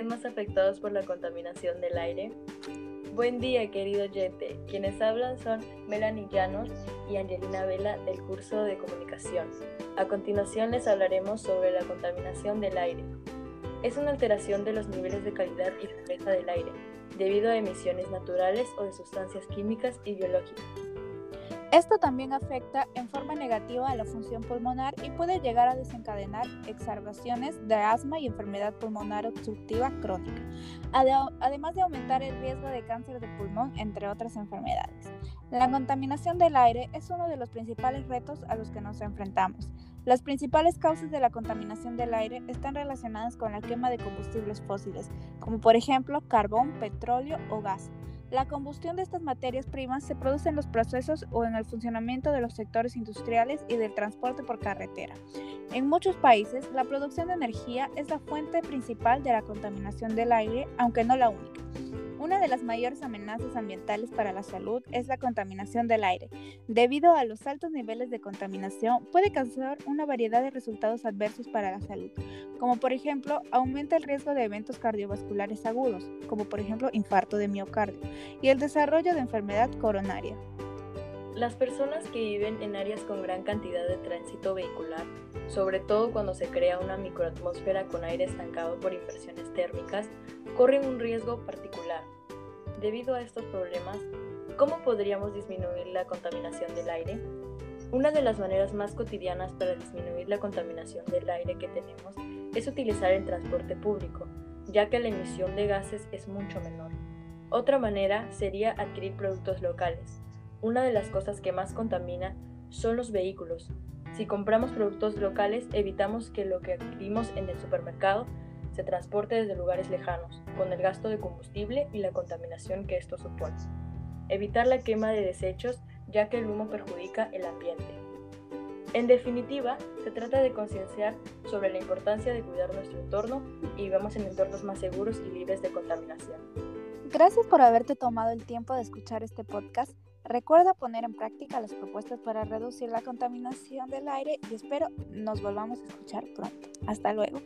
más afectados por la contaminación del aire? Buen día, querido oyente. Quienes hablan son Melanie Llanos y Angelina Vela del curso de comunicación. A continuación les hablaremos sobre la contaminación del aire. Es una alteración de los niveles de calidad y pureza del aire, debido a emisiones naturales o de sustancias químicas y biológicas. Esto también afecta en forma negativa a la función pulmonar y puede llegar a desencadenar exacerbaciones de asma y enfermedad pulmonar obstructiva crónica, además de aumentar el riesgo de cáncer de pulmón, entre otras enfermedades. La contaminación del aire es uno de los principales retos a los que nos enfrentamos. Las principales causas de la contaminación del aire están relacionadas con la quema de combustibles fósiles, como por ejemplo carbón, petróleo o gas la combustión de estas materias primas se produce en los procesos o en el funcionamiento de los sectores industriales y del transporte por carretera. En muchos países, la producción de energía es la fuente principal de la contaminación del aire, aunque no la única. Una de las mayores amenazas ambientales para la salud es la contaminación del aire. Debido a los altos niveles de contaminación, puede causar una variedad de resultados adversos para la salud, como por ejemplo, aumenta el riesgo de eventos cardiovasculares agudos, como por ejemplo infarto de miocardio, y el desarrollo de enfermedad coronaria. Las personas que viven en áreas con gran cantidad de tránsito vehicular, sobre todo cuando se crea una microatmósfera con aire estancado por inversiones térmicas, corren un riesgo particular. Debido a estos problemas, ¿cómo podríamos disminuir la contaminación del aire? Una de las maneras más cotidianas para disminuir la contaminación del aire que tenemos es utilizar el transporte público, ya que la emisión de gases es mucho menor. Otra manera sería adquirir productos locales. Una de las cosas que más contamina son los vehículos. Si compramos productos locales, evitamos que lo que adquirimos en el supermercado se transporte desde lugares lejanos, con el gasto de combustible y la contaminación que esto supone. Evitar la quema de desechos ya que el humo perjudica el ambiente. En definitiva, se trata de concienciar sobre la importancia de cuidar nuestro entorno y vivamos en entornos más seguros y libres de contaminación. Gracias por haberte tomado el tiempo de escuchar este podcast. Recuerda poner en práctica las propuestas para reducir la contaminación del aire y espero nos volvamos a escuchar pronto. Hasta luego.